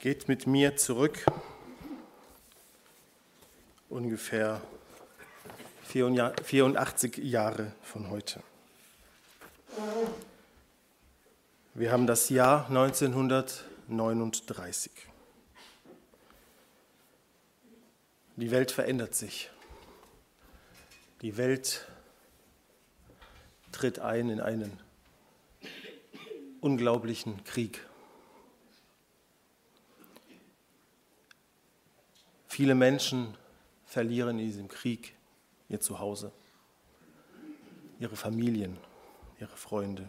Geht mit mir zurück ungefähr 84 Jahre von heute. Wir haben das Jahr 1939. Die Welt verändert sich. Die Welt tritt ein in einen unglaublichen Krieg. Viele Menschen verlieren in diesem Krieg ihr Zuhause, ihre Familien, ihre Freunde,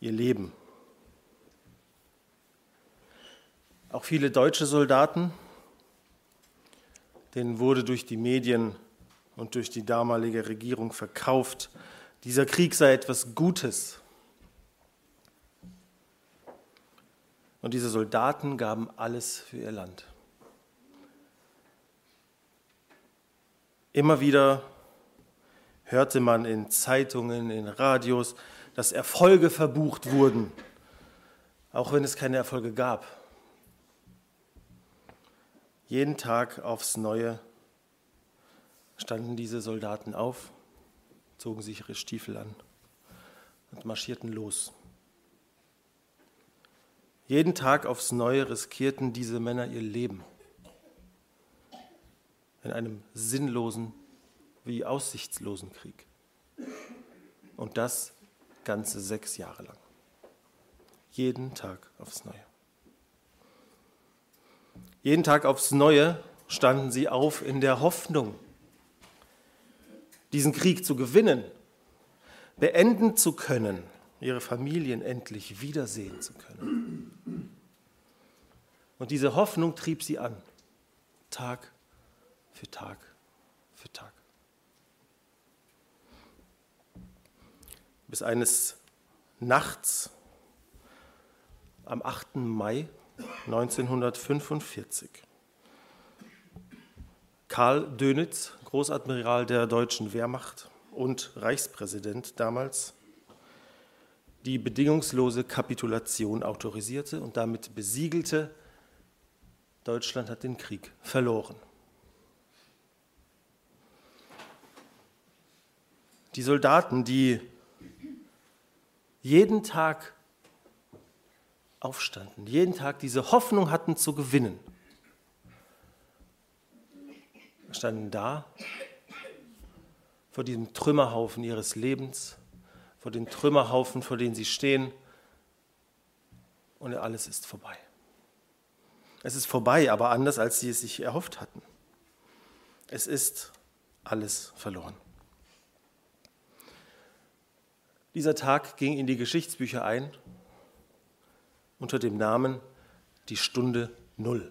ihr Leben. Auch viele deutsche Soldaten, denen wurde durch die Medien und durch die damalige Regierung verkauft, dieser Krieg sei etwas Gutes. Und diese Soldaten gaben alles für ihr Land. Immer wieder hörte man in Zeitungen, in Radios, dass Erfolge verbucht wurden, auch wenn es keine Erfolge gab. Jeden Tag aufs Neue standen diese Soldaten auf, zogen sich ihre Stiefel an und marschierten los. Jeden Tag aufs Neue riskierten diese Männer ihr Leben in einem sinnlosen wie aussichtslosen Krieg. Und das ganze sechs Jahre lang. Jeden Tag aufs Neue. Jeden Tag aufs Neue standen sie auf in der Hoffnung, diesen Krieg zu gewinnen, beenden zu können, ihre Familien endlich wiedersehen zu können. Und diese Hoffnung trieb sie an, Tag für Tag für Tag. Bis eines Nachts am 8. Mai 1945 Karl Dönitz, Großadmiral der deutschen Wehrmacht und Reichspräsident damals, die bedingungslose Kapitulation autorisierte und damit besiegelte, Deutschland hat den Krieg verloren. Die Soldaten, die jeden Tag aufstanden, jeden Tag diese Hoffnung hatten zu gewinnen, standen da vor diesem Trümmerhaufen ihres Lebens, vor dem Trümmerhaufen, vor dem sie stehen, und alles ist vorbei. Es ist vorbei, aber anders, als sie es sich erhofft hatten. Es ist alles verloren. Dieser Tag ging in die Geschichtsbücher ein unter dem Namen die Stunde Null.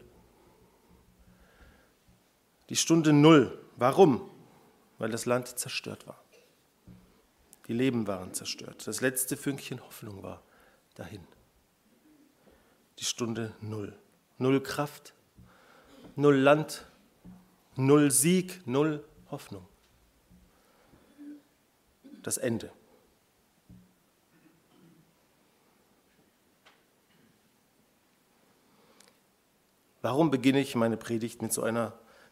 Die Stunde Null. Warum? Weil das Land zerstört war. Die Leben waren zerstört. Das letzte Fünkchen Hoffnung war dahin. Die Stunde Null. Null Kraft, null Land, null Sieg, null Hoffnung. Das Ende. Warum beginne ich meine Predigt mit so einer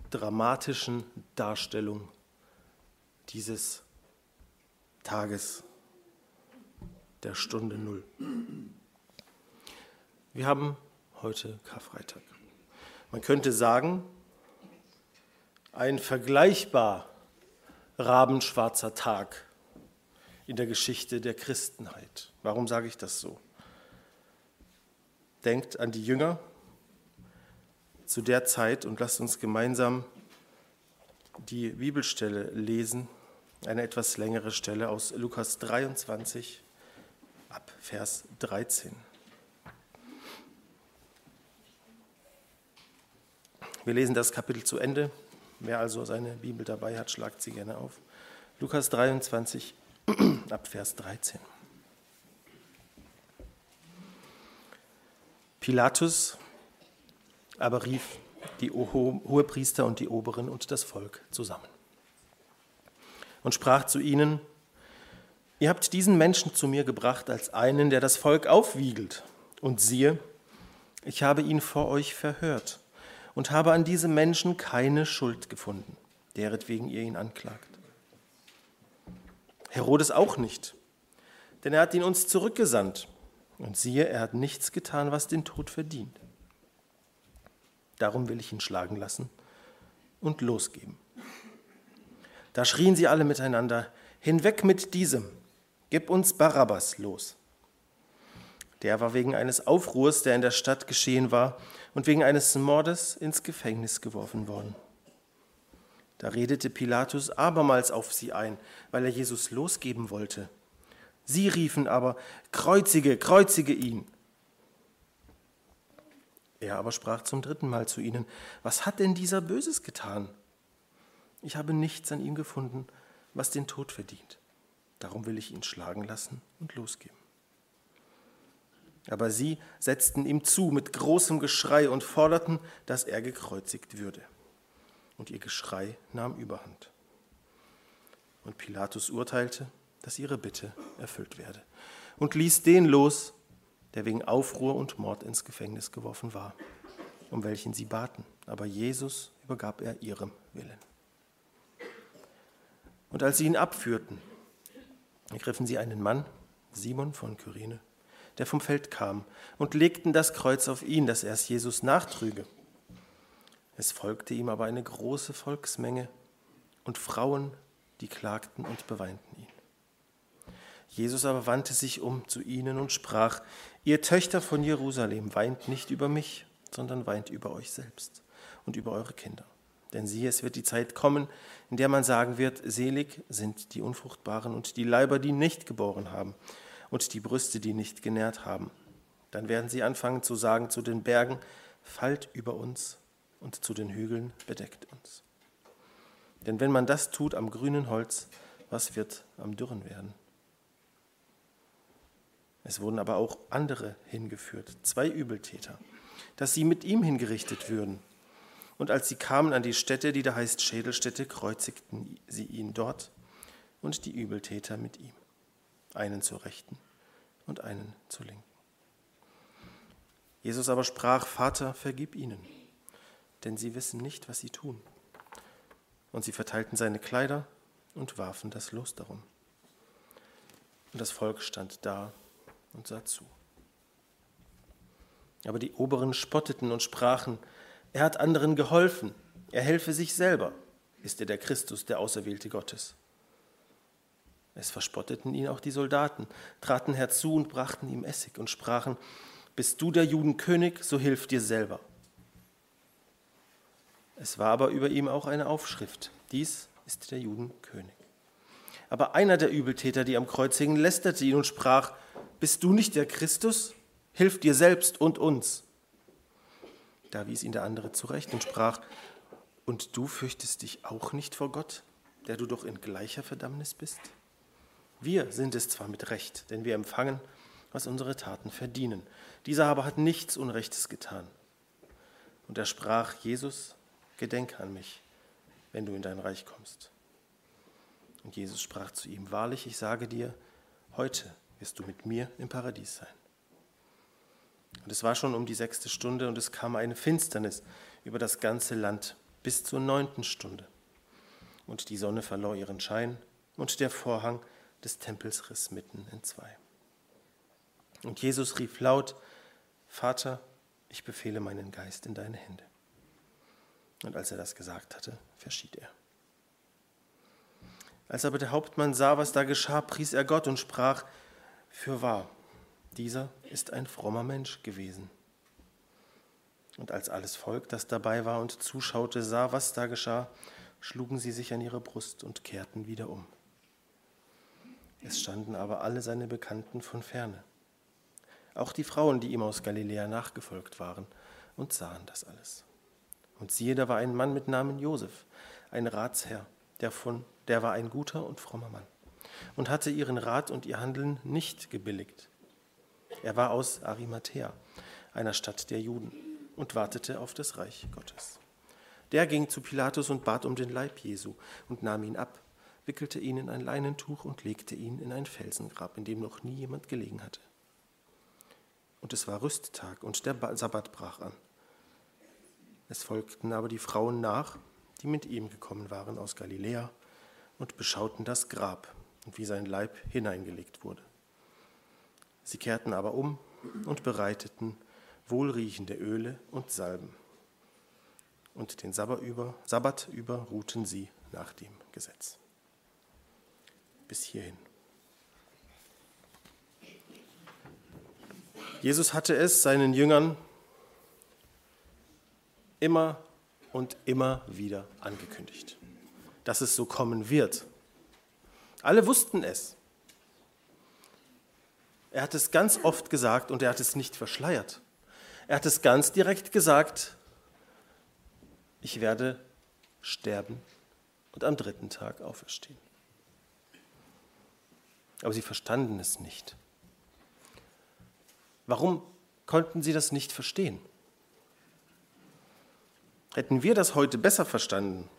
dramatischen Darstellung dieses Tages der Stunde Null? Wir haben heute Karfreitag. Man könnte sagen, ein vergleichbar rabenschwarzer Tag in der Geschichte der Christenheit. Warum sage ich das so? Denkt an die Jünger, zu der Zeit und lasst uns gemeinsam die Bibelstelle lesen, eine etwas längere Stelle aus Lukas 23 ab Vers 13. Wir lesen das Kapitel zu Ende. Wer also seine Bibel dabei hat, schlagt sie gerne auf. Lukas 23 ab Vers 13. Pilatus aber rief die Hohepriester und die Oberen und das Volk zusammen und sprach zu ihnen, ihr habt diesen Menschen zu mir gebracht als einen, der das Volk aufwiegelt. Und siehe, Ich habe ihn vor euch verhört und habe an diesem Menschen keine Schuld gefunden, deretwegen ihr ihn anklagt. Herodes auch nicht, denn er hat ihn uns zurückgesandt. Und siehe, er hat nichts getan, was den Tod verdient. Darum will ich ihn schlagen lassen und losgeben. Da schrien sie alle miteinander, hinweg mit diesem, gib uns Barabbas los. Der war wegen eines Aufruhrs, der in der Stadt geschehen war, und wegen eines Mordes ins Gefängnis geworfen worden. Da redete Pilatus abermals auf sie ein, weil er Jesus losgeben wollte. Sie riefen aber, Kreuzige, kreuzige ihn. Er aber sprach zum dritten Mal zu ihnen, was hat denn dieser Böses getan? Ich habe nichts an ihm gefunden, was den Tod verdient. Darum will ich ihn schlagen lassen und losgeben. Aber sie setzten ihm zu mit großem Geschrei und forderten, dass er gekreuzigt würde. Und ihr Geschrei nahm überhand. Und Pilatus urteilte, dass ihre Bitte erfüllt werde und ließ den los, der wegen Aufruhr und Mord ins Gefängnis geworfen war, um welchen sie baten. Aber Jesus übergab er ihrem Willen. Und als sie ihn abführten, ergriffen sie einen Mann, Simon von Kyrene, der vom Feld kam, und legten das Kreuz auf ihn, dass er es Jesus nachtrüge. Es folgte ihm aber eine große Volksmenge und Frauen, die klagten und beweinten ihn. Jesus aber wandte sich um zu ihnen und sprach, ihr Töchter von Jerusalem, weint nicht über mich, sondern weint über euch selbst und über eure Kinder. Denn siehe, es wird die Zeit kommen, in der man sagen wird, selig sind die Unfruchtbaren und die Leiber, die nicht geboren haben und die Brüste, die nicht genährt haben. Dann werden sie anfangen zu sagen zu den Bergen, fallt über uns und zu den Hügeln bedeckt uns. Denn wenn man das tut am grünen Holz, was wird am dürren werden? Es wurden aber auch andere hingeführt, zwei Übeltäter, dass sie mit ihm hingerichtet würden. Und als sie kamen an die Stätte, die da heißt Schädelstätte, kreuzigten sie ihn dort und die Übeltäter mit ihm einen zur Rechten und einen zur Linken. Jesus aber sprach, Vater, vergib ihnen, denn sie wissen nicht, was sie tun. Und sie verteilten seine Kleider und warfen das Los darum. Und das Volk stand da und sah zu. Aber die Oberen spotteten und sprachen, er hat anderen geholfen, er helfe sich selber, ist er der Christus, der Auserwählte Gottes. Es verspotteten ihn auch die Soldaten, traten herzu und brachten ihm Essig und sprachen, bist du der Judenkönig, so hilf dir selber. Es war aber über ihm auch eine Aufschrift, dies ist der Judenkönig. Aber einer der Übeltäter, die am Kreuz hingen, lästerte ihn und sprach, bist du nicht der Christus? Hilf dir selbst und uns. Da wies ihn der andere zurecht und sprach, und du fürchtest dich auch nicht vor Gott, der du doch in gleicher Verdammnis bist? Wir sind es zwar mit Recht, denn wir empfangen, was unsere Taten verdienen. Dieser aber hat nichts Unrechtes getan. Und er sprach, Jesus, gedenke an mich, wenn du in dein Reich kommst. Und Jesus sprach zu ihm, wahrlich, ich sage dir, heute wirst du mit mir im Paradies sein. Und es war schon um die sechste Stunde und es kam eine Finsternis über das ganze Land bis zur neunten Stunde. Und die Sonne verlor ihren Schein und der Vorhang des Tempels riss mitten in zwei. Und Jesus rief laut, Vater, ich befehle meinen Geist in deine Hände. Und als er das gesagt hatte, verschied er. Als aber der Hauptmann sah, was da geschah, pries er Gott und sprach, für wahr, dieser ist ein frommer Mensch gewesen. Und als alles Volk, das dabei war und zuschaute, sah, was da geschah, schlugen sie sich an ihre Brust und kehrten wieder um. Es standen aber alle seine Bekannten von ferne, auch die Frauen, die ihm aus Galiläa nachgefolgt waren, und sahen das alles. Und siehe, da war ein Mann mit Namen Josef, ein Ratsherr, der, von, der war ein guter und frommer Mann und hatte ihren Rat und ihr Handeln nicht gebilligt. Er war aus Arimathea, einer Stadt der Juden, und wartete auf das Reich Gottes. Der ging zu Pilatus und bat um den Leib Jesu und nahm ihn ab wickelte ihn in ein Leinentuch und legte ihn in ein Felsengrab, in dem noch nie jemand gelegen hatte. und es war Rüsttag und der Sabbat brach an. Es folgten aber die Frauen nach, die mit ihm gekommen waren aus Galiläa und beschauten das Grab und wie sein Leib hineingelegt wurde. Sie kehrten aber um und bereiteten wohlriechende Öle und Salben. Und den Sabbat über, Sabbat über ruhten sie nach dem Gesetz. Bis hierhin. Jesus hatte es seinen Jüngern immer und immer wieder angekündigt, dass es so kommen wird. Alle wussten es. Er hat es ganz oft gesagt und er hat es nicht verschleiert. Er hat es ganz direkt gesagt, ich werde sterben und am dritten Tag auferstehen. Aber sie verstanden es nicht. Warum konnten sie das nicht verstehen? Hätten wir das heute besser verstanden?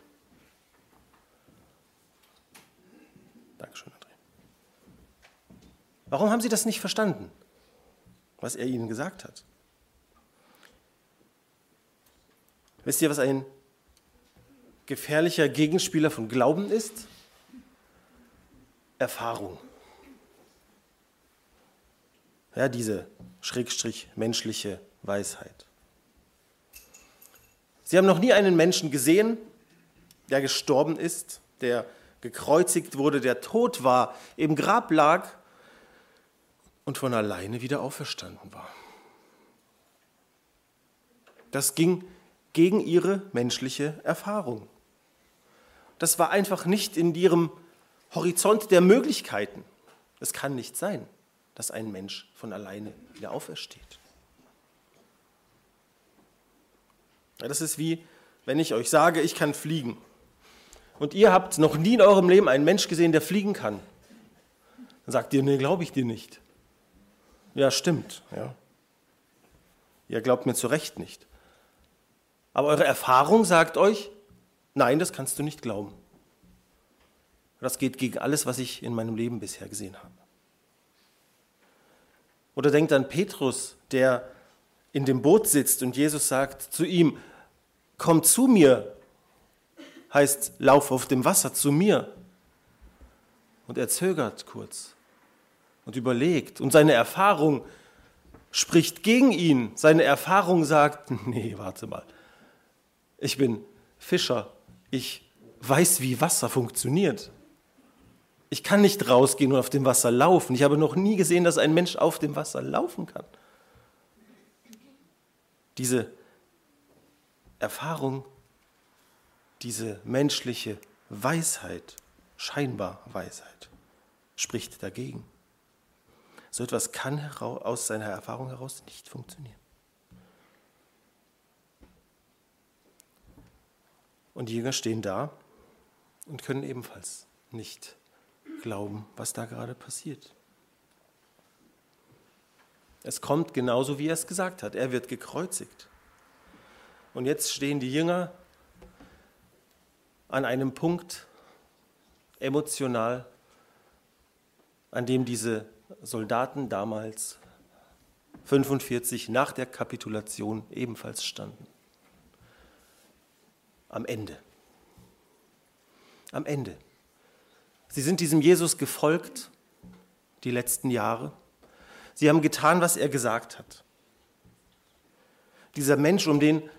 Dankeschön, André. Warum haben sie das nicht verstanden, was er ihnen gesagt hat? Wisst ihr, was ein gefährlicher Gegenspieler von Glauben ist? Erfahrung. Ja, diese schrägstrich menschliche Weisheit. Sie haben noch nie einen Menschen gesehen, der gestorben ist, der gekreuzigt wurde, der tot war, im Grab lag und von alleine wieder auferstanden war. Das ging gegen ihre menschliche Erfahrung. Das war einfach nicht in ihrem Horizont der Möglichkeiten. Es kann nicht sein, dass ein Mensch von alleine wieder aufersteht. Das ist wie, wenn ich euch sage, ich kann fliegen. Und ihr habt noch nie in eurem Leben einen Mensch gesehen, der fliegen kann. Dann sagt ihr, nee, glaube ich dir nicht. Ja, stimmt. Ja. Ihr glaubt mir zu Recht nicht. Aber eure Erfahrung sagt euch, nein, das kannst du nicht glauben. Das geht gegen alles, was ich in meinem Leben bisher gesehen habe. Oder denkt an Petrus, der in dem Boot sitzt und Jesus sagt zu ihm, komm zu mir, heißt, lauf auf dem Wasser zu mir. Und er zögert kurz und überlegt. Und seine Erfahrung spricht gegen ihn. Seine Erfahrung sagt, nee, warte mal, ich bin Fischer, ich weiß, wie Wasser funktioniert. Ich kann nicht rausgehen und auf dem Wasser laufen. Ich habe noch nie gesehen, dass ein Mensch auf dem Wasser laufen kann. Diese Erfahrung, diese menschliche Weisheit, scheinbar Weisheit, spricht dagegen. So etwas kann aus seiner Erfahrung heraus nicht funktionieren. Und die Jünger stehen da und können ebenfalls nicht glauben, was da gerade passiert. Es kommt genauso, wie er es gesagt hat. Er wird gekreuzigt. Und jetzt stehen die Jünger an einem Punkt emotional, an dem diese Soldaten damals 45 nach der Kapitulation ebenfalls standen. Am Ende. Am Ende. Sie sind diesem Jesus gefolgt die letzten Jahre. Sie haben getan, was er gesagt hat. Dieser Mensch, um den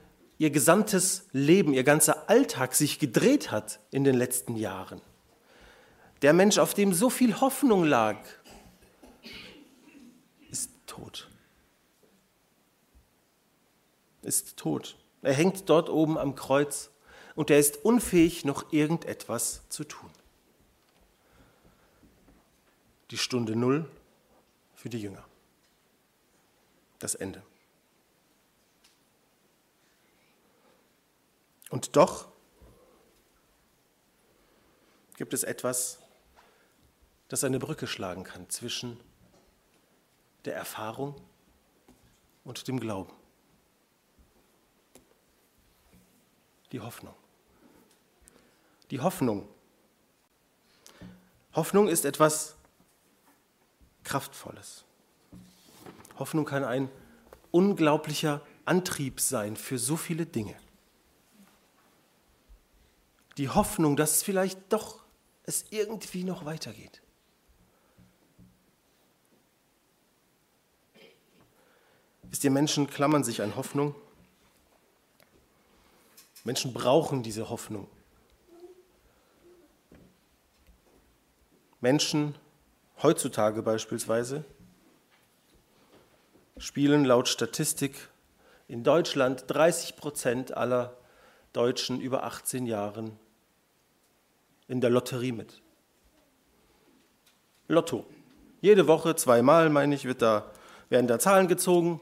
ihr gesamtes Leben, ihr ganzer Alltag sich gedreht hat in den letzten Jahren. Der Mensch, auf dem so viel Hoffnung lag, ist tot. Ist tot. Er hängt dort oben am Kreuz und er ist unfähig, noch irgendetwas zu tun. Die Stunde Null für die Jünger. Das Ende. Und doch gibt es etwas, das eine Brücke schlagen kann zwischen der Erfahrung und dem Glauben. Die Hoffnung. Die Hoffnung. Hoffnung ist etwas Kraftvolles. Hoffnung kann ein unglaublicher Antrieb sein für so viele Dinge. Die Hoffnung, dass es vielleicht doch es irgendwie noch weitergeht. Wisst ihr, Menschen klammern sich an Hoffnung. Menschen brauchen diese Hoffnung. Menschen, heutzutage beispielsweise, spielen laut Statistik in Deutschland 30 Prozent aller Deutschen über 18 Jahren in der Lotterie mit. Lotto. Jede Woche, zweimal, meine ich, wird da, werden da Zahlen gezogen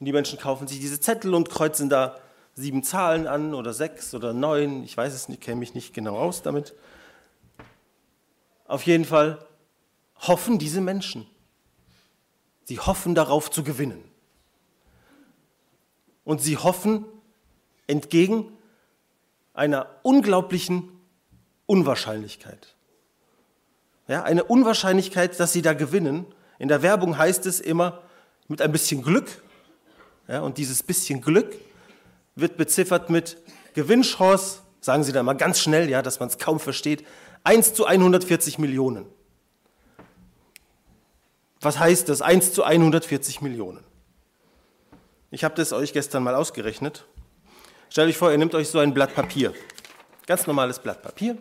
und die Menschen kaufen sich diese Zettel und kreuzen da sieben Zahlen an oder sechs oder neun. Ich weiß es nicht, kenne mich nicht genau aus damit. Auf jeden Fall hoffen diese Menschen. Sie hoffen darauf zu gewinnen. Und sie hoffen entgegen einer unglaublichen Unwahrscheinlichkeit. Ja, eine Unwahrscheinlichkeit, dass sie da gewinnen. In der Werbung heißt es immer mit ein bisschen Glück. Ja, und dieses bisschen Glück wird beziffert mit Gewinnchance, sagen sie da mal ganz schnell, ja, dass man es kaum versteht, 1 zu 140 Millionen. Was heißt das? 1 zu 140 Millionen. Ich habe das euch gestern mal ausgerechnet. Stellt euch vor, ihr nehmt euch so ein Blatt Papier. Ganz normales Blatt Papier.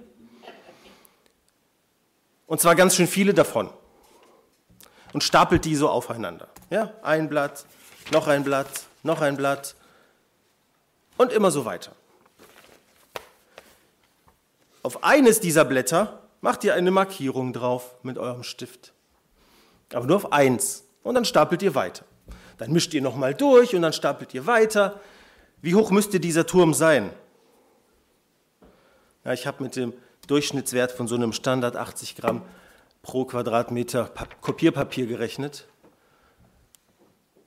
Und zwar ganz schön viele davon. Und stapelt die so aufeinander. Ja, ein Blatt, noch ein Blatt, noch ein Blatt. Und immer so weiter. Auf eines dieser Blätter macht ihr eine Markierung drauf mit eurem Stift. Aber nur auf eins. Und dann stapelt ihr weiter. Dann mischt ihr nochmal durch und dann stapelt ihr weiter. Wie hoch müsste dieser Turm sein? Ja, ich habe mit dem Durchschnittswert von so einem Standard 80 Gramm pro Quadratmeter Kopierpapier gerechnet.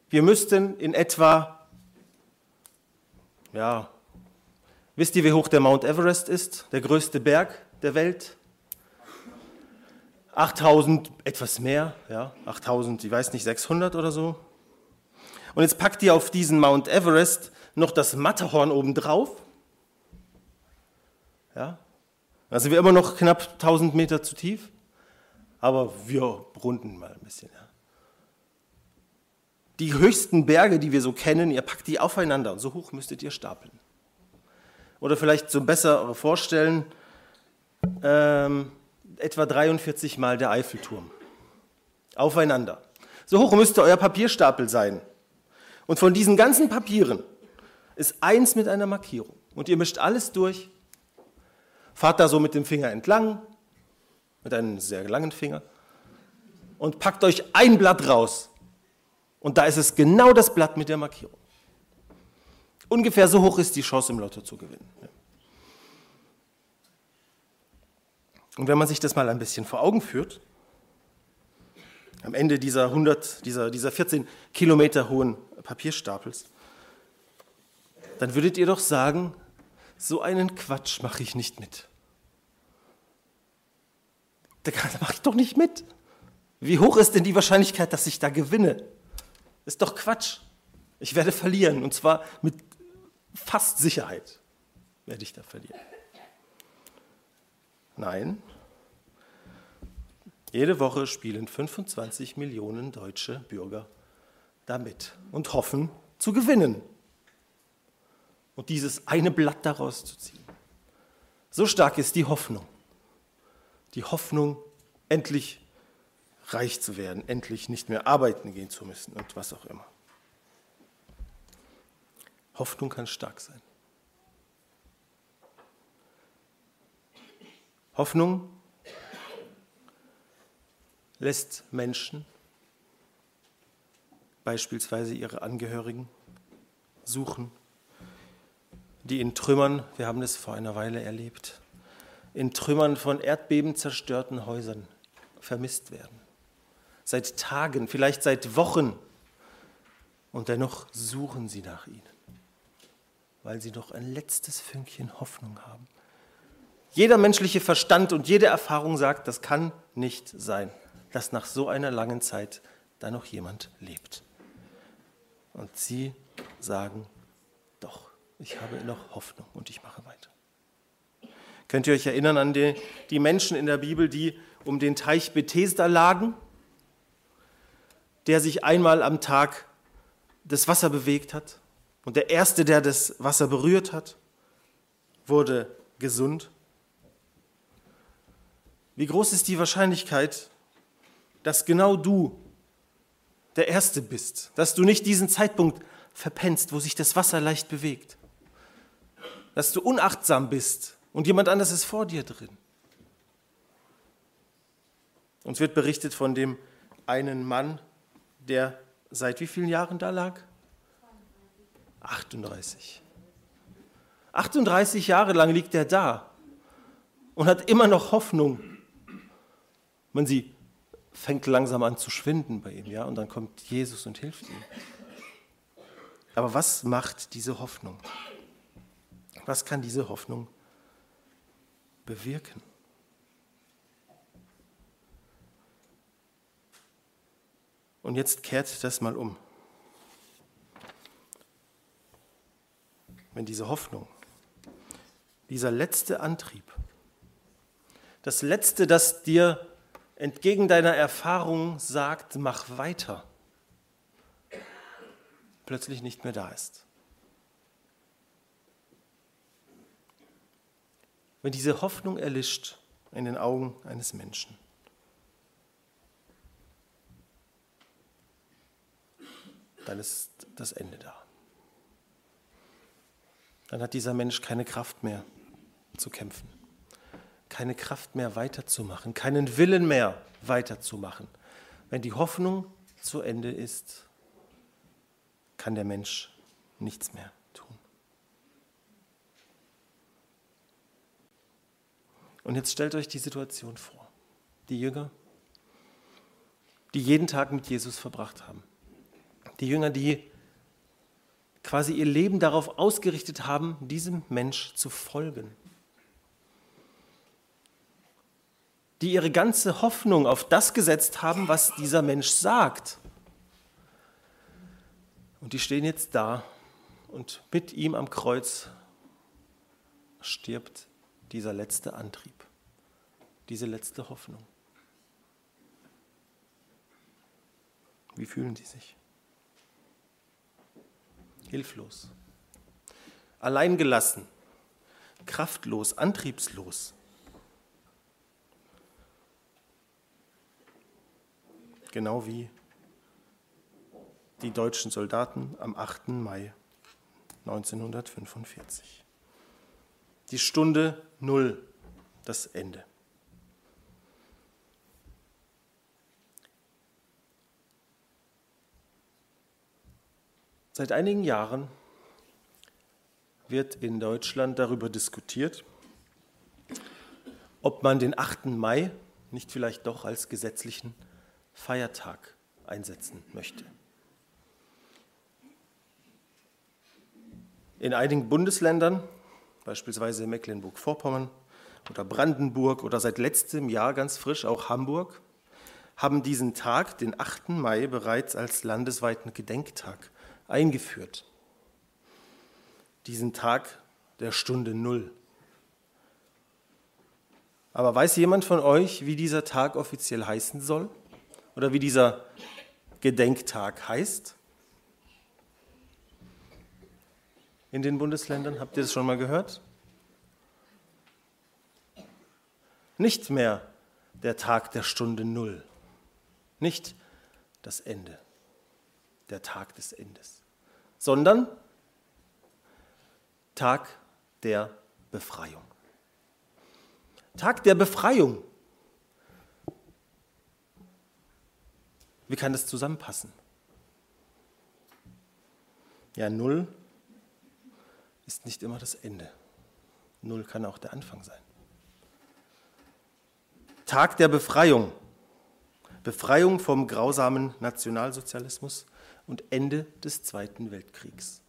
Wir müssten in etwa, ja, wisst ihr, wie hoch der Mount Everest ist, der größte Berg der Welt? 8000, etwas mehr, ja, 8000, ich weiß nicht, 600 oder so. Und jetzt packt ihr auf diesen Mount Everest noch das Matterhorn obendrauf. Ja, sind wir immer noch knapp 1000 Meter zu tief, aber wir runden mal ein bisschen. Ja. Die höchsten Berge, die wir so kennen, ihr packt die aufeinander und so hoch müsstet ihr stapeln. Oder vielleicht so besser vorstellen, ähm, etwa 43 Mal der Eiffelturm. Aufeinander. So hoch müsste euer Papierstapel sein. Und von diesen ganzen Papieren ist eins mit einer Markierung. Und ihr mischt alles durch, fahrt da so mit dem Finger entlang, mit einem sehr langen Finger, und packt euch ein Blatt raus. Und da ist es genau das Blatt mit der Markierung. Ungefähr so hoch ist die Chance im Lotto zu gewinnen. Und wenn man sich das mal ein bisschen vor Augen führt, am Ende dieser 100, dieser, dieser 14 Kilometer hohen Papierstapels, dann würdet ihr doch sagen, so einen Quatsch mache ich nicht mit. Da mache ich doch nicht mit. Wie hoch ist denn die Wahrscheinlichkeit, dass ich da gewinne? Ist doch Quatsch. Ich werde verlieren und zwar mit fast Sicherheit werde ich da verlieren. Nein, jede Woche spielen 25 Millionen deutsche Bürger damit und hoffen zu gewinnen und dieses eine Blatt daraus zu ziehen. So stark ist die Hoffnung. Die Hoffnung, endlich reich zu werden, endlich nicht mehr arbeiten gehen zu müssen und was auch immer. Hoffnung kann stark sein. Hoffnung lässt Menschen, beispielsweise ihre Angehörigen, suchen, die in Trümmern, wir haben es vor einer Weile erlebt, in Trümmern von Erdbeben zerstörten Häusern vermisst werden. Seit Tagen, vielleicht seit Wochen. Und dennoch suchen sie nach ihnen, weil sie noch ein letztes Fünkchen Hoffnung haben. Jeder menschliche Verstand und jede Erfahrung sagt, das kann nicht sein dass nach so einer langen Zeit da noch jemand lebt. Und sie sagen, ich habe noch Hoffnung und ich mache weiter. Könnt ihr euch erinnern an die, die Menschen in der Bibel, die um den Teich Bethesda lagen, der sich einmal am Tag das Wasser bewegt hat und der Erste, der das Wasser berührt hat, wurde gesund? Wie groß ist die Wahrscheinlichkeit, dass genau du der Erste bist, dass du nicht diesen Zeitpunkt verpennst, wo sich das Wasser leicht bewegt, dass du unachtsam bist und jemand anderes ist vor dir drin. Uns wird berichtet von dem einen Mann, der seit wie vielen Jahren da lag? 38. 38 Jahre lang liegt er da und hat immer noch Hoffnung. Man sie fängt langsam an zu schwinden bei ihm, ja, und dann kommt Jesus und hilft ihm. Aber was macht diese Hoffnung? Was kann diese Hoffnung bewirken? Und jetzt kehrt das mal um. Wenn diese Hoffnung, dieser letzte Antrieb, das Letzte, das dir entgegen deiner Erfahrung sagt, mach weiter, plötzlich nicht mehr da ist. Wenn diese Hoffnung erlischt in den Augen eines Menschen, dann ist das Ende da. Dann hat dieser Mensch keine Kraft mehr zu kämpfen, keine Kraft mehr weiterzumachen, keinen Willen mehr weiterzumachen. Wenn die Hoffnung zu Ende ist, kann der Mensch nichts mehr tun. Und jetzt stellt euch die Situation vor. Die Jünger, die jeden Tag mit Jesus verbracht haben. Die Jünger, die quasi ihr Leben darauf ausgerichtet haben, diesem Mensch zu folgen. Die ihre ganze Hoffnung auf das gesetzt haben, was dieser Mensch sagt. Und die stehen jetzt da und mit ihm am Kreuz stirbt dieser letzte Antrieb, diese letzte Hoffnung. Wie fühlen die sich? hilflos, alleingelassen, kraftlos, antriebslos. Genau wie die deutschen Soldaten am 8. Mai 1945. Die Stunde Null, das Ende. Seit einigen Jahren wird in Deutschland darüber diskutiert, ob man den 8. Mai nicht vielleicht doch als gesetzlichen Feiertag einsetzen möchte. In einigen Bundesländern, beispielsweise Mecklenburg-Vorpommern oder Brandenburg oder seit letztem Jahr ganz frisch auch Hamburg, haben diesen Tag, den 8. Mai, bereits als landesweiten Gedenktag eingeführt. Diesen Tag der Stunde Null. Aber weiß jemand von euch, wie dieser Tag offiziell heißen soll? Oder wie dieser Gedenktag heißt? In den Bundesländern, habt ihr das schon mal gehört? Nicht mehr der Tag der Stunde Null, nicht das Ende, der Tag des Endes sondern Tag der Befreiung. Tag der Befreiung. Wie kann das zusammenpassen? Ja, Null ist nicht immer das Ende. Null kann auch der Anfang sein. Tag der Befreiung. Befreiung vom grausamen Nationalsozialismus und Ende des Zweiten Weltkriegs.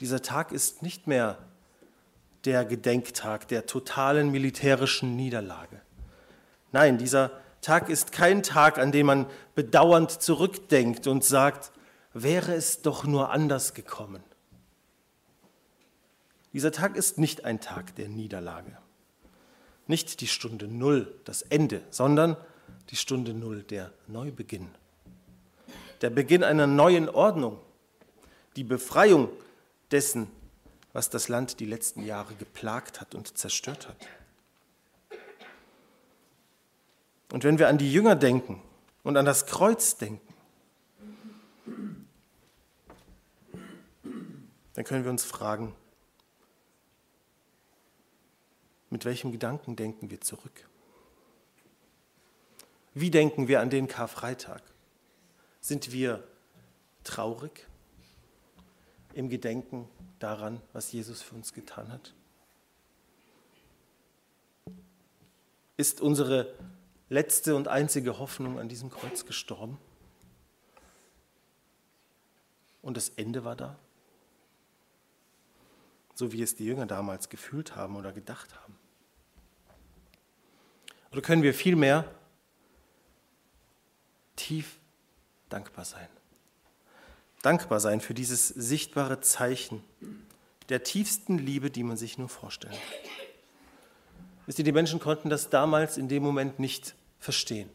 Dieser Tag ist nicht mehr der Gedenktag der totalen militärischen Niederlage. Nein, dieser Tag ist kein Tag, an dem man bedauernd zurückdenkt und sagt, wäre es doch nur anders gekommen. Dieser Tag ist nicht ein Tag der Niederlage, nicht die Stunde Null, das Ende, sondern die Stunde Null, der Neubeginn, der Beginn einer neuen Ordnung, die Befreiung dessen, was das Land die letzten Jahre geplagt hat und zerstört hat. Und wenn wir an die Jünger denken und an das Kreuz denken, dann können wir uns fragen, mit welchem Gedanken denken wir zurück? Wie denken wir an den Karfreitag? Sind wir traurig im Gedenken daran, was Jesus für uns getan hat? Ist unsere letzte und einzige Hoffnung an diesem Kreuz gestorben? Und das Ende war da? So wie es die Jünger damals gefühlt haben oder gedacht haben. Oder können wir vielmehr tief dankbar sein? Dankbar sein für dieses sichtbare Zeichen der tiefsten Liebe, die man sich nur vorstellen kann. Wisst ihr, die Menschen konnten das damals in dem Moment nicht verstehen,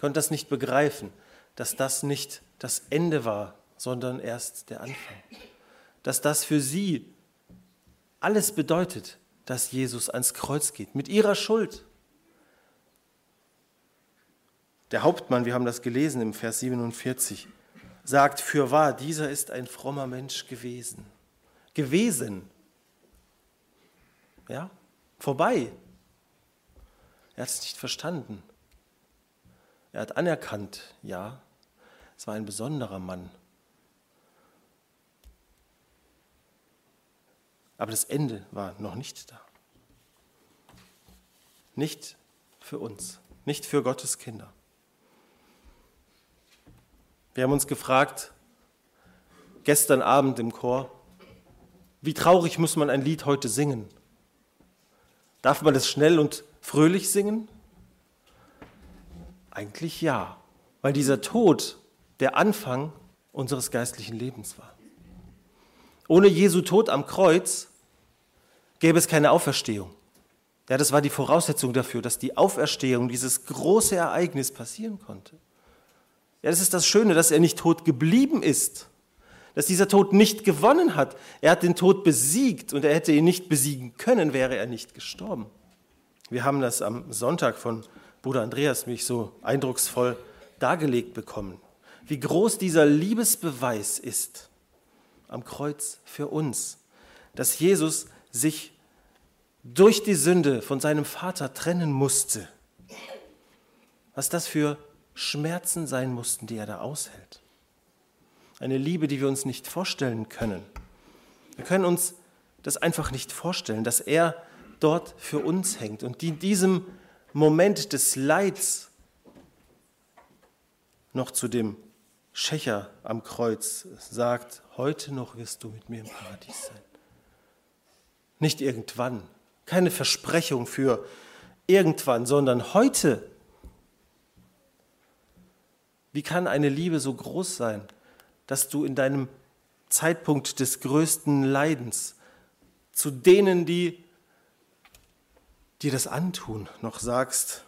konnten das nicht begreifen, dass das nicht das Ende war, sondern erst der Anfang. Dass das für sie alles bedeutet, dass Jesus ans Kreuz geht, mit ihrer Schuld. Der Hauptmann, wir haben das gelesen im Vers 47, sagt, für wahr, dieser ist ein frommer Mensch gewesen. Gewesen. Ja, vorbei. Er hat es nicht verstanden. Er hat anerkannt, ja, es war ein besonderer Mann. Aber das Ende war noch nicht da. Nicht für uns, nicht für Gottes Kinder. Wir haben uns gefragt, gestern Abend im Chor, wie traurig muss man ein Lied heute singen? Darf man es schnell und fröhlich singen? Eigentlich ja, weil dieser Tod der Anfang unseres geistlichen Lebens war. Ohne Jesu Tod am Kreuz gäbe es keine Auferstehung. Ja, das war die Voraussetzung dafür, dass die Auferstehung, dieses große Ereignis passieren konnte. Ja, das ist das Schöne, dass er nicht tot geblieben ist, dass dieser Tod nicht gewonnen hat. Er hat den Tod besiegt und er hätte ihn nicht besiegen können, wäre er nicht gestorben. Wir haben das am Sonntag von Bruder Andreas mich so eindrucksvoll dargelegt bekommen, wie groß dieser Liebesbeweis ist am Kreuz für uns, dass Jesus sich durch die Sünde von seinem Vater trennen musste. Was das für Schmerzen sein mussten, die er da aushält. Eine Liebe, die wir uns nicht vorstellen können. Wir können uns das einfach nicht vorstellen, dass er dort für uns hängt und in diesem Moment des Leids noch zu dem Schächer am Kreuz sagt, heute noch wirst du mit mir im Paradies sein. Nicht irgendwann, keine Versprechung für irgendwann, sondern heute. Wie kann eine Liebe so groß sein, dass du in deinem Zeitpunkt des größten Leidens zu denen, die dir das antun, noch sagst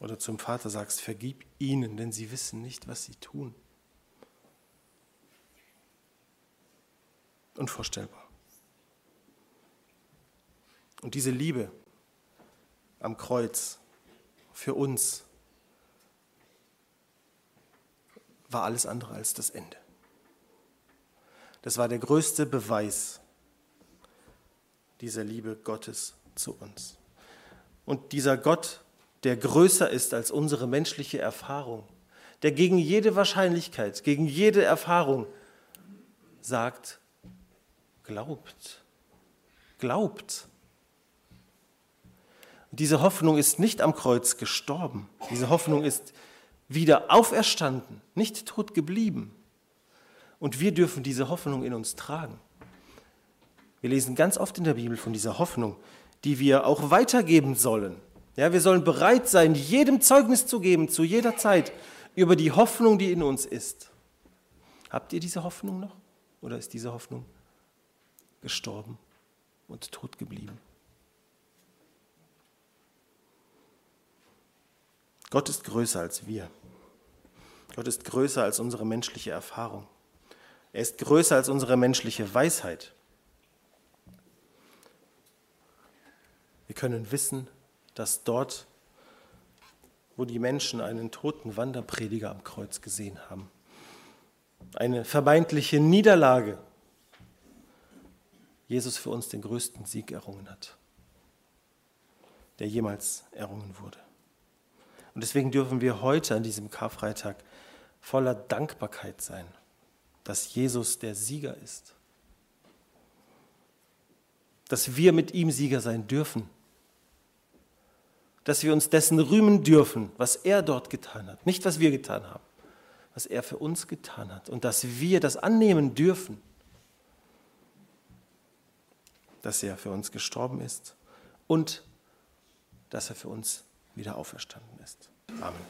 oder zum Vater sagst, vergib ihnen, denn sie wissen nicht, was sie tun. Unvorstellbar. Und diese Liebe am Kreuz für uns war alles andere als das Ende. Das war der größte Beweis dieser Liebe Gottes zu uns. Und dieser Gott, der größer ist als unsere menschliche Erfahrung, der gegen jede Wahrscheinlichkeit, gegen jede Erfahrung sagt, glaubt, glaubt. Und diese Hoffnung ist nicht am Kreuz gestorben, diese Hoffnung ist wieder auferstanden, nicht tot geblieben. Und wir dürfen diese Hoffnung in uns tragen. Wir lesen ganz oft in der Bibel von dieser Hoffnung, die wir auch weitergeben sollen. Ja, wir sollen bereit sein, jedem Zeugnis zu geben, zu jeder Zeit, über die Hoffnung, die in uns ist. Habt ihr diese Hoffnung noch? Oder ist diese Hoffnung gestorben und tot geblieben? Gott ist größer als wir. Gott ist größer als unsere menschliche Erfahrung. Er ist größer als unsere menschliche Weisheit. Wir können wissen, dass dort, wo die Menschen einen toten Wanderprediger am Kreuz gesehen haben, eine vermeintliche Niederlage, Jesus für uns den größten Sieg errungen hat, der jemals errungen wurde. Und deswegen dürfen wir heute an diesem Karfreitag voller Dankbarkeit sein, dass Jesus der Sieger ist. Dass wir mit ihm Sieger sein dürfen. Dass wir uns dessen rühmen dürfen, was er dort getan hat. Nicht, was wir getan haben, was er für uns getan hat. Und dass wir das annehmen dürfen, dass er für uns gestorben ist und dass er für uns wieder auferstanden ist. Amen.